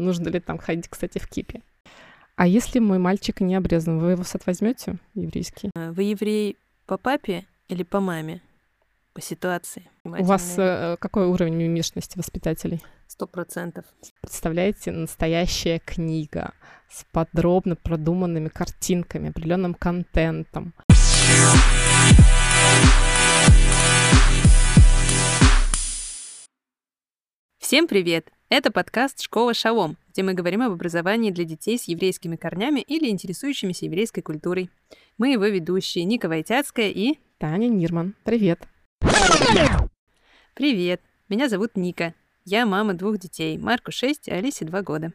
Нужно ли там ходить, кстати, в кипе? А если мой мальчик не обрезан, вы его сад возьмете еврейский? Вы еврей по папе или по маме? По ситуации. У вас э, какой уровень мимишности воспитателей? Сто процентов. Представляете, настоящая книга с подробно продуманными картинками, определенным контентом. Всем привет! Это подкаст «Школа Шалом», где мы говорим об образовании для детей с еврейскими корнями или интересующимися еврейской культурой. Мы его ведущие Ника Войтяцкая и... Таня Нирман. Привет! Привет! Меня зовут Ника. Я мама двух детей, Марку 6, а Алисе 2 года.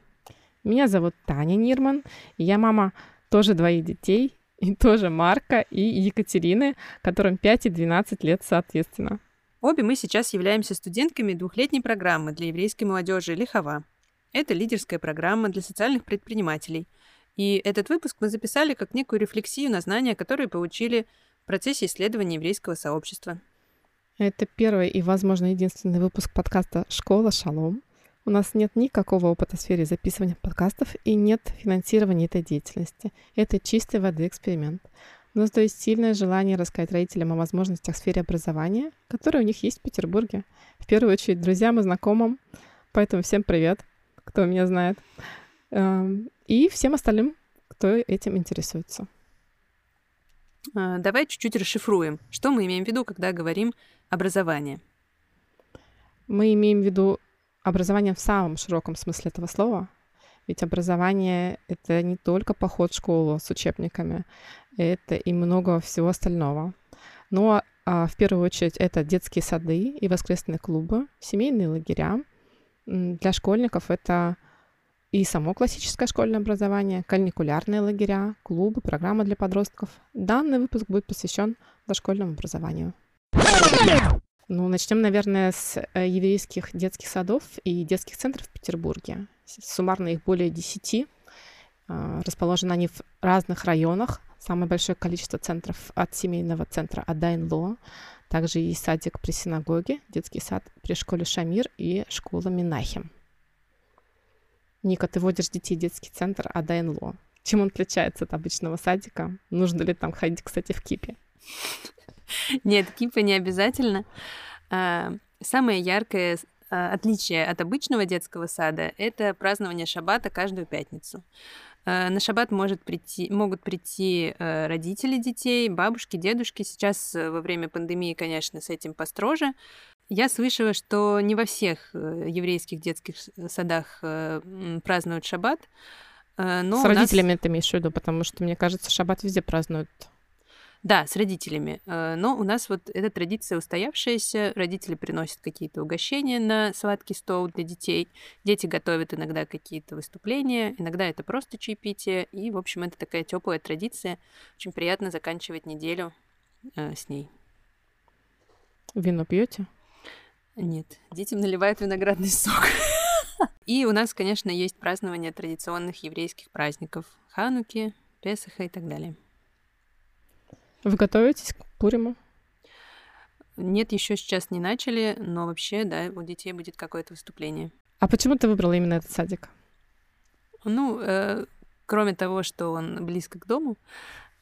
Меня зовут Таня Нирман. Я мама тоже двоих детей, и тоже Марка и Екатерины, которым 5 и 12 лет соответственно. Обе мы сейчас являемся студентками двухлетней программы для еврейской молодежи «Лихова». Это лидерская программа для социальных предпринимателей. И этот выпуск мы записали как некую рефлексию на знания, которые получили в процессе исследования еврейского сообщества. Это первый и, возможно, единственный выпуск подкаста «Школа Шалом». У нас нет никакого опыта в сфере записывания подкастов и нет финансирования этой деятельности. Это чистой воды эксперимент. У нас то есть сильное желание рассказать родителям о возможностях в сфере образования, которые у них есть в Петербурге. В первую очередь друзьям и знакомым. Поэтому всем привет, кто меня знает. Эм, и всем остальным, кто этим интересуется. А, давай чуть-чуть расшифруем. Что мы имеем в виду, когда говорим образование? Мы имеем в виду образование в самом широком смысле этого слова. Ведь образование — это не только поход в школу с учебниками, это и много всего остального. Но а, в первую очередь это детские сады и воскресные клубы, семейные лагеря. Для школьников это и само классическое школьное образование, каникулярные лагеря, клубы, программы для подростков. Данный выпуск будет посвящен дошкольному образованию. Ну, начнем, наверное, с э, еврейских детских садов и детских центров в Петербурге. Суммарно их более 10. А, расположены они в разных районах. Самое большое количество центров от семейного центра Адайн-Ло. Также есть садик при синагоге, детский сад при школе Шамир и школа Минахим. Ника, ты водишь детей в детский центр Адайн-Ло. Чем он отличается от обычного садика? Нужно ли там ходить, кстати, в кипе? Нет, кипа не обязательно. А, самое яркое отличие от обычного детского сада — это празднование шаббата каждую пятницу. А, на шаббат может прийти, могут прийти родители детей, бабушки, дедушки. Сейчас во время пандемии, конечно, с этим построже. Я слышала, что не во всех э, еврейских детских садах э, празднуют шаббат. Но с родителями нас... ты имеешь в виду, потому что, мне кажется, шаббат везде празднуют. Да, с родителями. Э, но у нас вот эта традиция устоявшаяся. Родители приносят какие-то угощения на сладкий стол для детей. Дети готовят иногда какие-то выступления. Иногда это просто чаепитие. И, в общем, это такая теплая традиция. Очень приятно заканчивать неделю э, с ней. Вино пьете? Нет, детям наливают виноградный сок. И у нас, конечно, есть празднование традиционных еврейских праздников. Хануки, Песаха и так далее. Вы готовитесь к Пуриму? Нет, еще сейчас не начали, но вообще, да, у детей будет какое-то выступление. А почему ты выбрала именно этот садик? Ну, э, кроме того, что он близко к дому,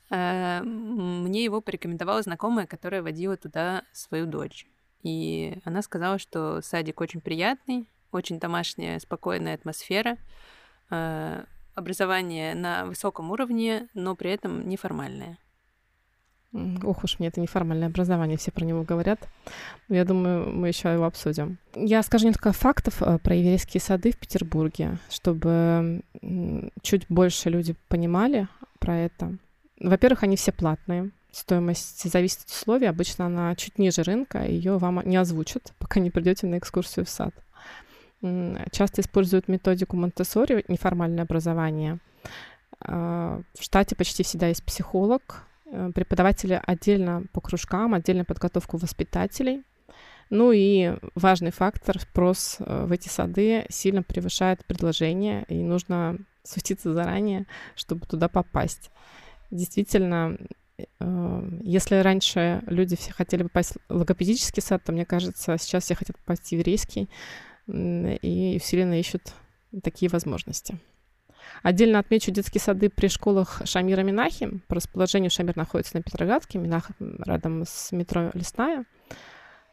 э, мне его порекомендовала знакомая, которая водила туда свою дочь. И она сказала, что садик очень приятный, очень домашняя, спокойная атмосфера, э, образование на высоком уровне, но при этом неформальное. Ох уж мне это неформальное образование, все про него говорят. Я думаю, мы еще его обсудим. Я скажу несколько фактов э, про еврейские сады в Петербурге, чтобы чуть больше люди понимали про это. Во-первых, они все платные. Стоимость зависит от условий. Обычно она чуть ниже рынка, ее вам не озвучат, пока не придете на экскурсию в сад. Часто используют методику Монтессори, неформальное образование. А, в штате почти всегда есть психолог, преподаватели отдельно по кружкам, отдельно подготовку воспитателей. Ну и важный фактор, спрос э, в эти сады сильно превышает предложение, и нужно светиться заранее, чтобы туда попасть. Действительно, э, если раньше люди все хотели попасть в логопедический сад, то, мне кажется, сейчас все хотят попасть в еврейский и усиленно ищут такие возможности. Отдельно отмечу детские сады при школах Шамира Минахи. По расположению Шамир находится на Петроградке, Минах рядом с метро Лесная.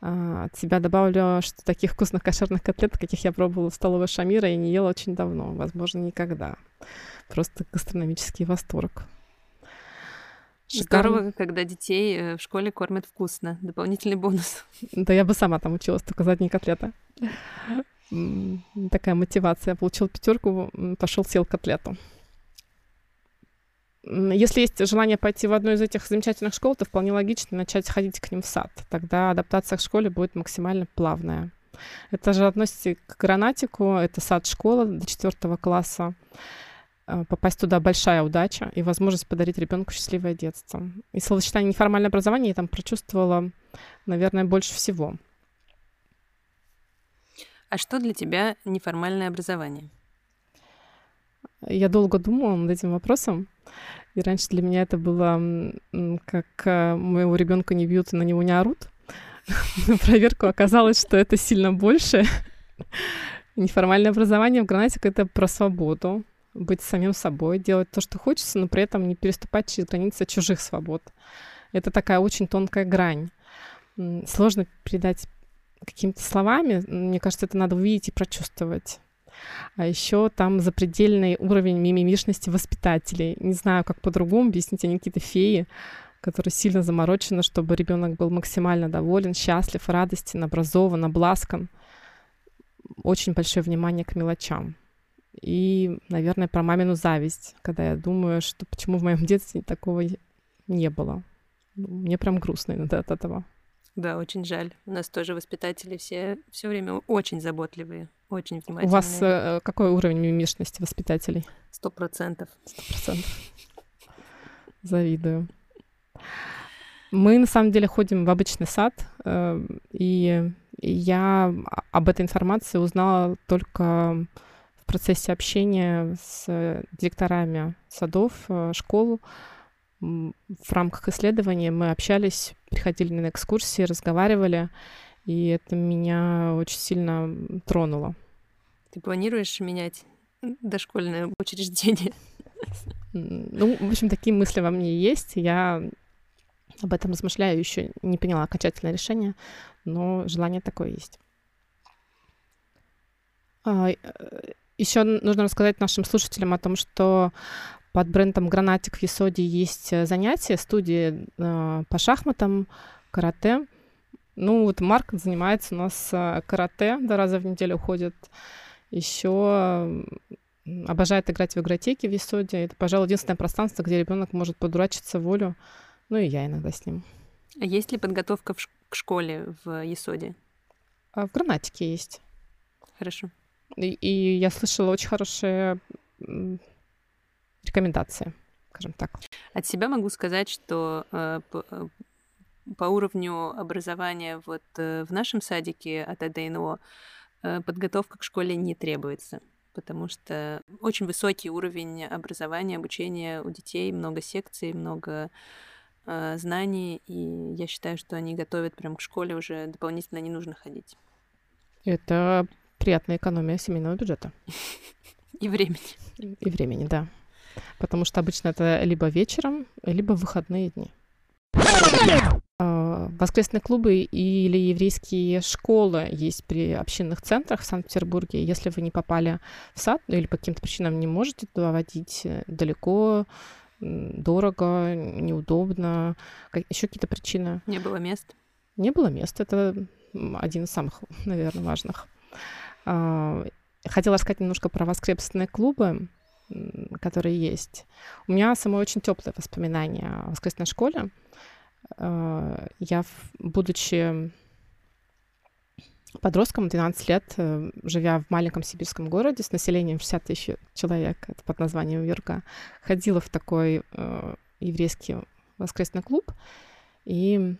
А, от себя добавлю, что таких вкусных кошерных котлет, каких я пробовала в столовой Шамира, я не ела очень давно, возможно, никогда. Просто гастрономический восторг. Шикарно. Здорово, когда детей э, в школе кормят вкусно. Дополнительный бонус. Да я бы сама там училась, только за одни котлеты. Такая мотивация. Получил пятерку, пошел съел котлету. Если есть желание пойти в одну из этих замечательных школ, то вполне логично начать ходить к ним в сад. Тогда адаптация к школе будет максимально плавная. Это же относится к гранатику, это сад-школа до четвертого класса. Э, попасть туда большая удача и возможность подарить ребенку счастливое детство. И словосочетание неформальное образование я там прочувствовала, наверное, больше всего. А что для тебя неформальное образование? Я долго думала над этим вопросом. И раньше для меня это было как э, моего ребенка не бьют и на него не орут. На проверку оказалось, что это сильно больше. Неформальное образование в гранатике — это про свободу, быть самим собой, делать то, что хочется, но при этом не переступать через границы чужих свобод. Это такая очень тонкая грань. Сложно передать какими-то словами. Мне кажется, это надо увидеть и прочувствовать. А еще там запредельный уровень мимимишности воспитателей. Не знаю, как по-другому объяснить, они какие-то феи, которые сильно заморочены, чтобы ребенок был максимально доволен, счастлив, радостен, образован, обласкан. Очень большое внимание к мелочам. И, наверное, про мамину зависть, когда я думаю, что почему в моем детстве такого не было. Мне прям грустно иногда от этого. Да, очень жаль. У нас тоже воспитатели все все время очень заботливые, очень внимательные. У вас э, какой уровень мимишности воспитателей? Сто процентов. Сто процентов. Завидую. Мы на самом деле ходим в обычный сад, э, и я об этой информации узнала только в процессе общения с директорами садов, э, школ, в рамках исследования мы общались, приходили на экскурсии, разговаривали, и это меня очень сильно тронуло. Ты планируешь менять дошкольное учреждение? Ну, в общем, такие мысли во мне есть. Я об этом размышляю, еще не поняла окончательное решение, но желание такое есть. А, э, еще нужно рассказать нашим слушателям о том, что под брендом Гранатик в Есоде есть э, занятия, студии э, по шахматам, карате. Ну, вот Марк занимается у нас э, карате, два раза в неделю ходит. Еще обожает играть в игротеки в Есоде. Это, пожалуй, единственное пространство, где ребенок может подурачиться волю. Ну и я иногда с ним. А есть ли подготовка ш- к школе в Есоде? А в гранатике есть. Хорошо. И, и я слышала очень хорошие рекомендации, скажем так. От себя могу сказать, что э, по, э, по уровню образования вот э, в нашем садике от АДНО подготовка к школе не требуется, потому что очень высокий уровень образования, обучения у детей, много секций, много э, знаний, и я считаю, что они готовят прям к школе уже дополнительно не нужно ходить. Это приятная экономия семейного бюджета. И времени. И времени, да потому что обычно это либо вечером, либо в выходные дни. А, воскресные клубы или еврейские школы есть при общинных центрах в Санкт-Петербурге. Если вы не попали в сад ну, или по каким-то причинам не можете туда водить э, далеко, дорого, неудобно, еще какие-то причины. Не было мест? Не было мест. Это один из самых, наверное, важных. А, хотела рассказать немножко про воскресные клубы которые есть. У меня самое очень теплое воспоминание о воскресной школе. Э, я, будучи подростком, 12 лет, э, живя в маленьком сибирском городе с населением 60 тысяч человек, это под названием Юрка, ходила в такой э, еврейский воскресный клуб и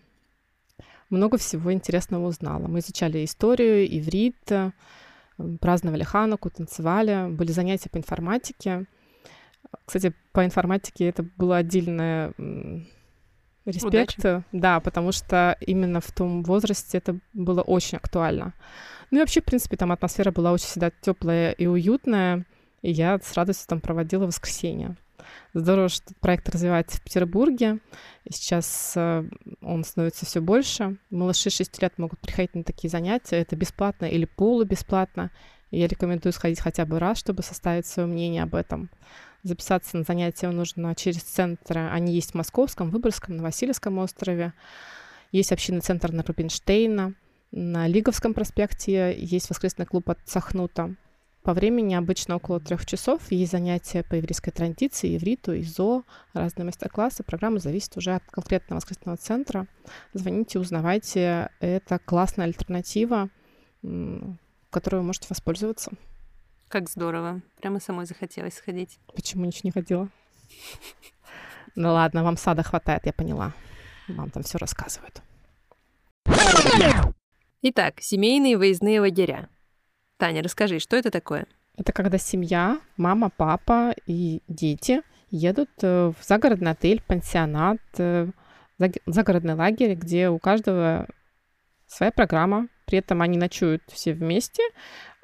много всего интересного узнала. Мы изучали историю, иврит, праздновали Хануку, танцевали, были занятия по информатике. Кстати, по информатике это было отдельное респект, Удачи. да, потому что именно в том возрасте это было очень актуально. Ну и вообще, в принципе, там атмосфера была очень всегда теплая и уютная, и я с радостью там проводила воскресенье. Здорово, что проект развивается в Петербурге. И сейчас э, он становится все больше. Малыши 6 лет могут приходить на такие занятия. Это бесплатно или полубесплатно. Я рекомендую сходить хотя бы раз, чтобы составить свое мнение об этом. Записаться на занятия нужно через центры. Они есть в Московском, Выборгском, на Васильевском острове. Есть общинный центр на Рубинштейна. На Лиговском проспекте есть воскресный клуб от Сахнута. По времени обычно около трех часов. Есть занятия по еврейской традиции, ивриту, ИЗО, разные мастер-классы. Программа зависит уже от конкретного воскресного центра. Звоните, узнавайте. Это классная альтернатива, которой вы можете воспользоваться. Как здорово. Прямо самой захотелось сходить. Почему ничего не ходила? Ну ладно, вам сада хватает, я поняла. Вам там все рассказывают. Итак, семейные выездные лагеря. Таня, расскажи, что это такое? Это когда семья, мама, папа и дети едут э, в загородный отель, пансионат, э, загородный лагерь, где у каждого своя программа. При этом они ночуют все вместе,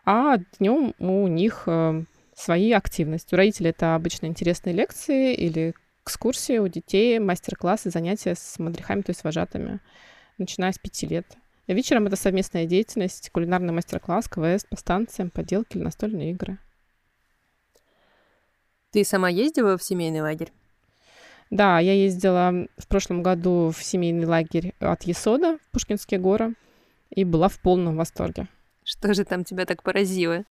а днем у них э, свои активности. У родителей это обычно интересные лекции или экскурсии, у детей мастер-классы, занятия с мадрихами, то есть вожатыми, начиная с пяти лет. Вечером это совместная деятельность, кулинарный мастер-класс, КВС по станциям, поделки или настольные игры. Ты сама ездила в семейный лагерь? Да, я ездила в прошлом году в семейный лагерь от Есода в Пушкинские горы и была в полном восторге. Что же там тебя так поразило?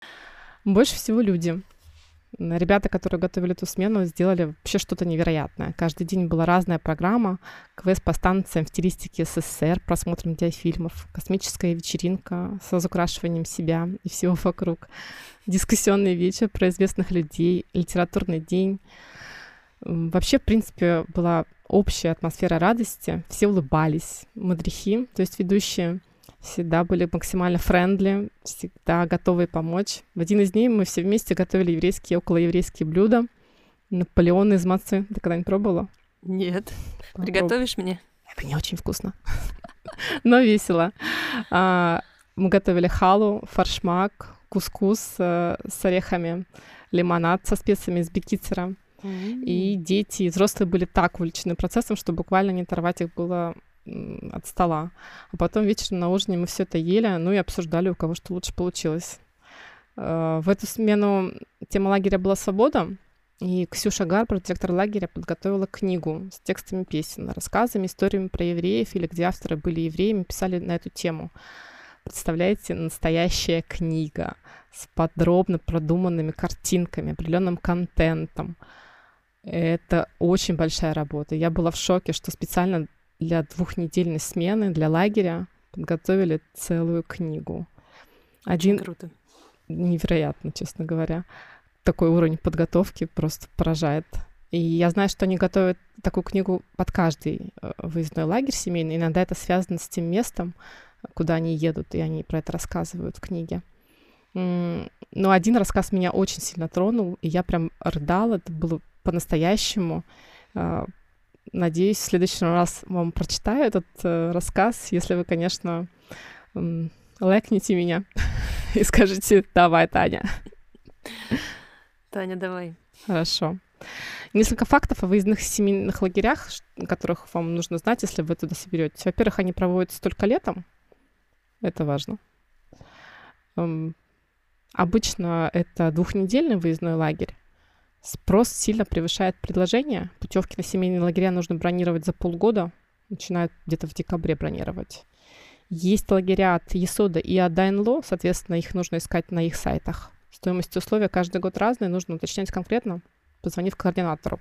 Больше всего люди. Ребята, которые готовили эту смену, сделали вообще что-то невероятное. Каждый день была разная программа, квест по станциям в стилистике СССР, просмотром диафильмов, космическая вечеринка с разукрашиванием себя и всего вокруг, дискуссионный вечер про известных людей, литературный день. Вообще, в принципе, была общая атмосфера радости, все улыбались, мадрихи, то есть ведущие — всегда были максимально френдли, всегда готовы помочь. В один из дней мы все вместе готовили еврейские, околоеврейские блюда. Наполеон из мацы. Ты когда-нибудь пробовала? Нет. Попробуй. Приготовишь мне? Это не очень вкусно, но весело. А, мы готовили халу, фаршмак, кускус э, с орехами, лимонад со специями из бекицера. И дети, и взрослые были так увлечены процессом, что буквально не оторвать их было от стола. А потом вечером на ужине мы все это ели, ну и обсуждали, у кого что лучше получилось. Э, в эту смену тема лагеря была «Свобода», и Ксюша Гарбер, директор лагеря, подготовила книгу с текстами песен, рассказами, историями про евреев, или где авторы были евреями, писали на эту тему. Представляете, настоящая книга с подробно продуманными картинками, определенным контентом. Это очень большая работа. Я была в шоке, что специально для двухнедельной смены, для лагеря подготовили целую книгу. Один... Очень круто. Невероятно, честно говоря. Такой уровень подготовки просто поражает. И я знаю, что они готовят такую книгу под каждый э, выездной лагерь семейный. Иногда это связано с тем местом, куда они едут, и они про это рассказывают в книге. Но один рассказ меня очень сильно тронул, и я прям рыдала. Это было по-настоящему а, Надеюсь, в следующий раз вам прочитаю этот э, рассказ, если вы, конечно, э, лайкните меня и скажете «давай, Таня». Таня, давай. Хорошо. Несколько фактов о выездных семейных лагерях, которых вам нужно знать, если вы туда соберетесь. Во-первых, они проводятся только летом. Это важно. Эм, обычно это двухнедельный выездной лагерь. Спрос сильно превышает предложение. Путевки на семейные лагеря нужно бронировать за полгода. Начинают где-то в декабре бронировать. Есть лагеря от Есода и от Дайнло, соответственно, их нужно искать на их сайтах. Стоимость условия каждый год разные, нужно уточнять конкретно, позвонив координатору.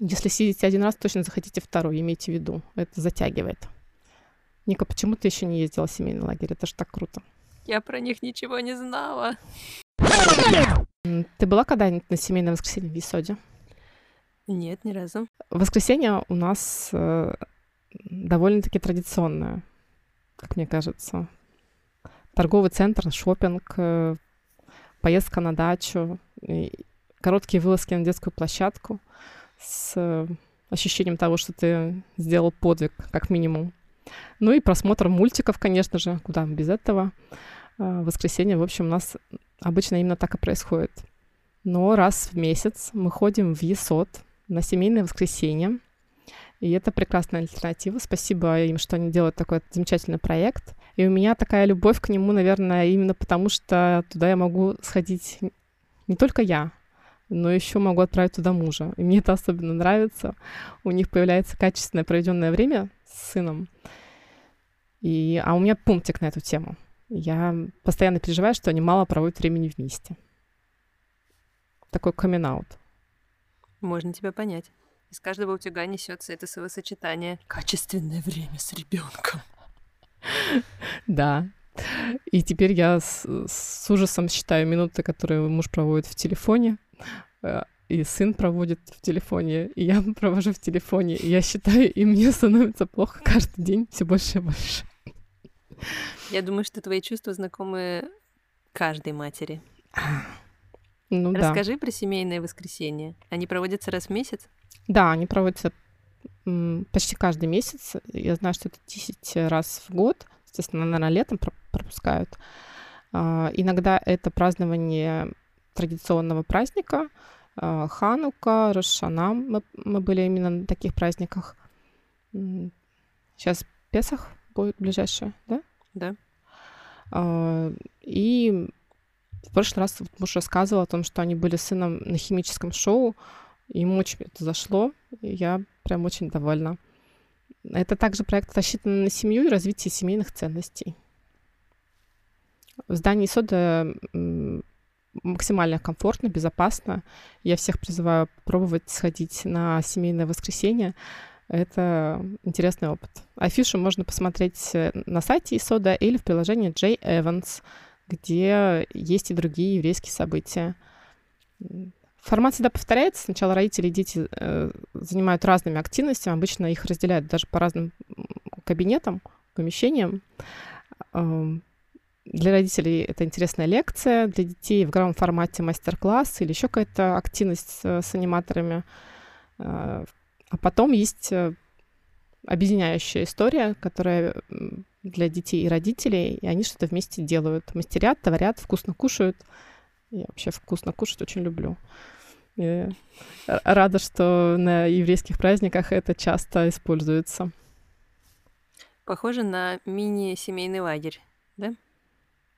Если съездите один раз, точно захотите второй, имейте в виду. Это затягивает. Ника, почему ты еще не ездила в семейный лагерь? Это же так круто. Я про них ничего не знала. Ты была когда-нибудь на семейном воскресенье в Висоде? Нет, ни разу. Воскресенье у нас э, довольно-таки традиционное, как мне кажется. Торговый центр, шопинг, э, поездка на дачу, короткие вылазки на детскую площадку с э, ощущением того, что ты сделал подвиг, как минимум. Ну и просмотр мультиков, конечно же, куда без этого. В воскресенье, в общем, у нас обычно именно так и происходит. Но раз в месяц мы ходим в ЕСОТ на семейное воскресенье. И это прекрасная альтернатива. Спасибо им, что они делают такой замечательный проект. И у меня такая любовь к нему, наверное, именно потому, что туда я могу сходить не только я, но еще могу отправить туда мужа. И мне это особенно нравится. У них появляется качественное проведенное время с сыном. И, а у меня пунктик на эту тему. Я постоянно переживаю, что они мало проводят времени вместе. Такой камин -аут. Можно тебя понять. Из каждого утюга несется это совосочетание. Качественное время с ребенком. Да. И теперь я с, с ужасом считаю минуты, которые муж проводит в телефоне, э, и сын проводит в телефоне, и я провожу в телефоне, и я считаю, и мне становится плохо каждый день все больше и больше. Я думаю, что твои чувства знакомы каждой матери. Ну, Расскажи да. про семейное воскресенье. Они проводятся раз в месяц? Да, они проводятся почти каждый месяц. Я знаю, что это 10 раз в год. Естественно, наверное, летом пропускают. А, иногда это празднование традиционного праздника. А, Ханука, Рошана. Мы, мы были именно на таких праздниках. Сейчас Песах будет ближайшее, да? Да. А, и в прошлый раз вот муж рассказывал о том, что они были с сыном на химическом шоу, ему очень это зашло, и я прям очень довольна. Это также проект рассчитан на семью и развитие семейных ценностей. В здании сода максимально комфортно, безопасно. Я всех призываю пробовать сходить на семейное воскресенье. Это интересный опыт. Афишу можно посмотреть э, на сайте ИСОДа или в приложении J Evans — где есть и другие еврейские события. Формат всегда повторяется. Сначала родители и дети э, занимают разными активностями. Обычно их разделяют даже по разным кабинетам, помещениям. Э, для родителей это интересная лекция, для детей в игровом формате мастер-класс или еще какая-то активность с, с аниматорами. Э, а потом есть э, объединяющая история, которая для детей и родителей, и они что-то вместе делают. Мастерят, творят, вкусно кушают. Я вообще вкусно кушать очень люблю. И рада, что на еврейских праздниках это часто используется. Похоже на мини-семейный лагерь, да?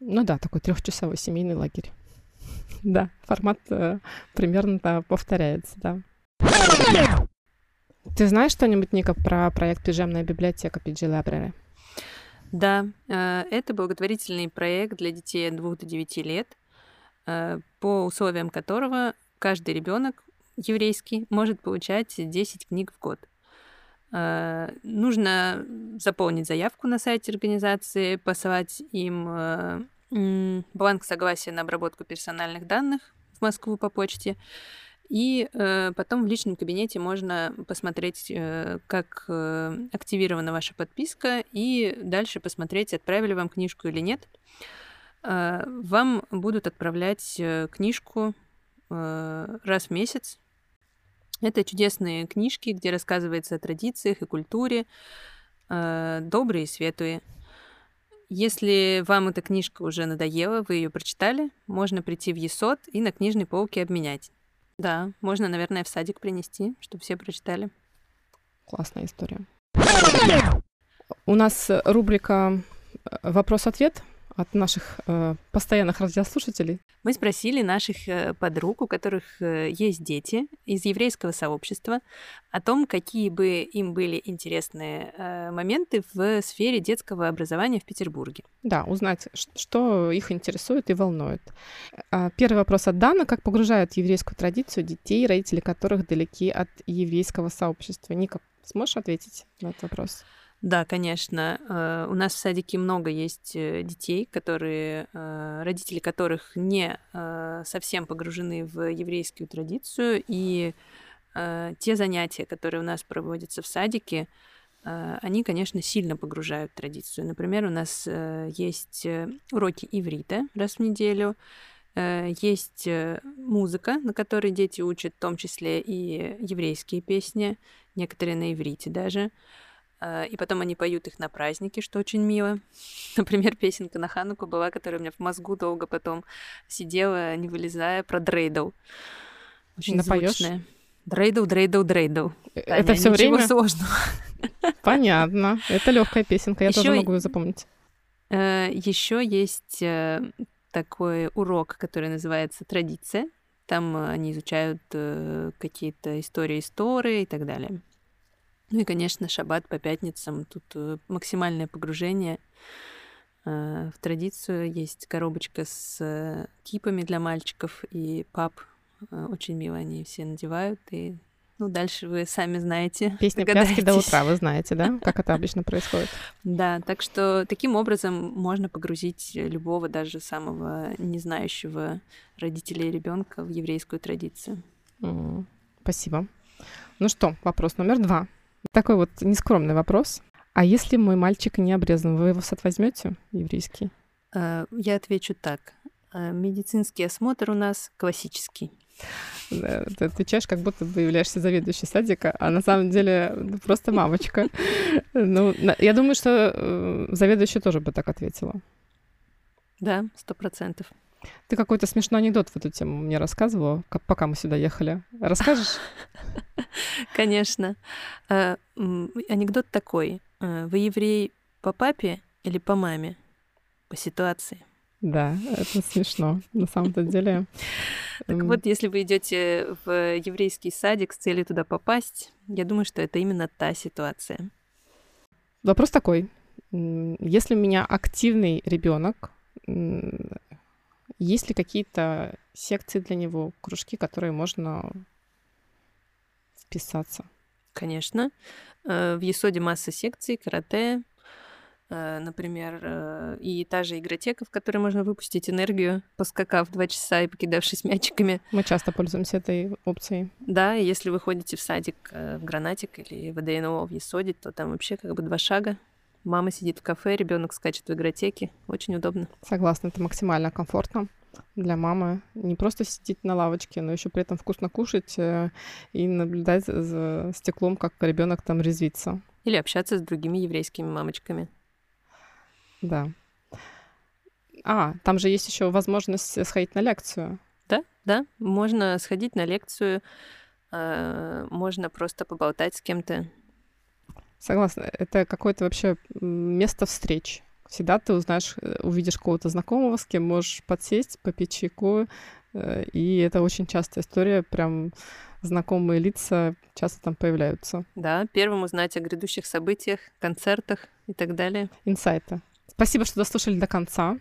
Ну да, такой трехчасовой семейный лагерь. Да, формат э, примерно да, повторяется, да. Ты знаешь что-нибудь, Ника, про проект «Пижамная библиотека PG Library»? Да, э, это благотворительный проект для детей от 2 до 9 лет, э, по условиям которого каждый ребенок еврейский может получать 10 книг в год. Э, нужно заполнить заявку на сайте организации, посылать им бланк согласия на обработку персональных данных в Москву по почте и э, потом в личном кабинете можно посмотреть, э, как э, активирована ваша подписка, и дальше посмотреть, отправили вам книжку или нет. Э, вам будут отправлять э, книжку э, раз в месяц. Это чудесные книжки, где рассказывается о традициях и культуре, э, добрые и светлые. Если вам эта книжка уже надоела, вы ее прочитали, можно прийти в ЕСОТ и на книжной полке обменять. Да, можно, наверное, в садик принести, чтобы все прочитали. Классная история. У нас рубрика «Вопрос-ответ» от наших э, постоянных радиослушателей. Мы спросили наших э, подруг, у которых э, есть дети из еврейского сообщества, о том, какие бы им были интересные э, моменты в сфере детского образования в Петербурге. Да, узнать, что их интересует и волнует. А, первый вопрос от Дана. Как погружают еврейскую традицию детей, родители которых далеки от еврейского сообщества? Ника, сможешь ответить на этот вопрос? Да, конечно. Э, у нас в садике много есть э, детей, которые, э, родители которых не совсем погружены в еврейскую традицию, и те занятия, которые у нас проводятся в садике, они, конечно, сильно погружают традицию. Например, у нас есть уроки иврита раз в неделю, есть музыка, на которой дети учат в том числе и еврейские песни, некоторые на иврите даже. Э, и потом они поют их на празднике, что очень мило. Например, песенка на Хануку была, которая у меня в мозгу долго потом сидела, не вылезая, про Дрейдл. Очень Напоёшь? звучная. Дрейдл, Дрейдл, Дрейдл. Э, Таня, Это все время? сложного. Понятно. Это легкая песенка, я Ещё тоже могу ее запомнить. Еще есть э, такой урок, который называется «Традиция». Там э, они изучают э, какие-то истории истории и так далее. Ну и, конечно, шаббат по пятницам. Тут э, максимальное погружение э, в традицию. Есть коробочка с э, кипами для мальчиков, и пап очень мило они все надевают. И ну, дальше вы сами знаете. Песня пляски до утра, вы знаете, да? Как это обычно происходит? Да, так что таким образом можно погрузить любого, даже самого не знающего родителей ребенка в еврейскую традицию. Спасибо. Ну что, вопрос номер два. Такой вот нескромный вопрос. А если мой мальчик не обрезан, вы его в сад возьмете еврейский? Э, Я отвечу так. Э, Медицинский осмотр у нас классический. Да, Ты отвечаешь, как будто бы являешься заведующей садика, а на самом деле ну, просто мамочка. Ну, я думаю, что э, заведующая тоже бы так ответила. Да, сто процентов. Ты какой-то смешной анекдот в эту тему мне рассказывала, ка- пока мы сюда ехали. Расскажешь? Конечно. М, Анекдот такой. Э, Вы еврей по папе или по маме? По ситуации. Да, это смешно. На самом-то деле. Так вот, если вы идете в еврейский садик с целью туда попасть, я думаю, что это именно та ситуация. Вопрос такой. Если у меня активный ребенок, есть ли какие-то секции для него, кружки, которые можно вписаться? Конечно. Э, В Есоде масса секций, карате, э, например, э, и та же игротека, в которой можно выпустить энергию, поскакав два часа и покидавшись мячиками. Мы часто пользуемся этой опцией. Да, и если вы ходите в садик в Гранатик или в ДНО в Есоде, то там вообще как бы два шага. Мама сидит в кафе, ребенок скачет в игротеке. Очень удобно. Согласна, это максимально комфортно для мамы. Не просто сидеть на лавочке, но еще при этом вкусно кушать э, и наблюдать за стеклом, как ребенок там резвится. Или общаться с другими еврейскими мамочками. Да. А, там же есть еще возможность сходить на лекцию. Да, да, можно сходить на лекцию, э, можно просто поболтать с кем-то. Согласна. Это какое-то вообще место встреч. Всегда ты узнаешь, э, увидишь кого-то знакомого, с кем можешь подсесть, попить чайку. э, И это очень частая история. Прям знакомые лица часто там появляются. Да, первым узнать о грядущих событиях, концертах и так далее. Инсайты. Спасибо, что дослушали до конца.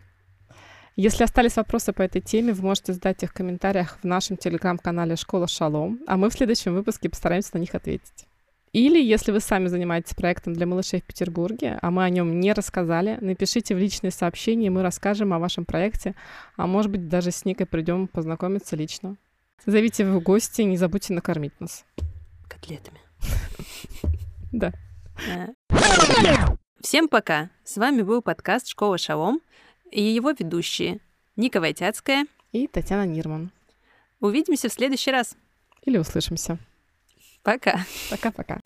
Если остались вопросы по этой теме, вы можете задать их в комментариях в нашем телеграм-канале «Школа Шалом», а мы в следующем выпуске постараемся на них ответить. Или, если вы сами занимаетесь проектом для малышей в Петербурге, а мы о нем не рассказали, напишите в личные сообщения, и мы расскажем о вашем проекте, а может быть, даже с Никой придем познакомиться лично. Зовите в гости, не забудьте накормить нас. Котлетами. Да. Э. Всем пока! С вами был подкаст «Школа Шалом» и его ведущие Ника Войтяцкая. И Татьяна Нирман. Увидимся в следующий раз. Или услышимся. Пока. Пока-пока.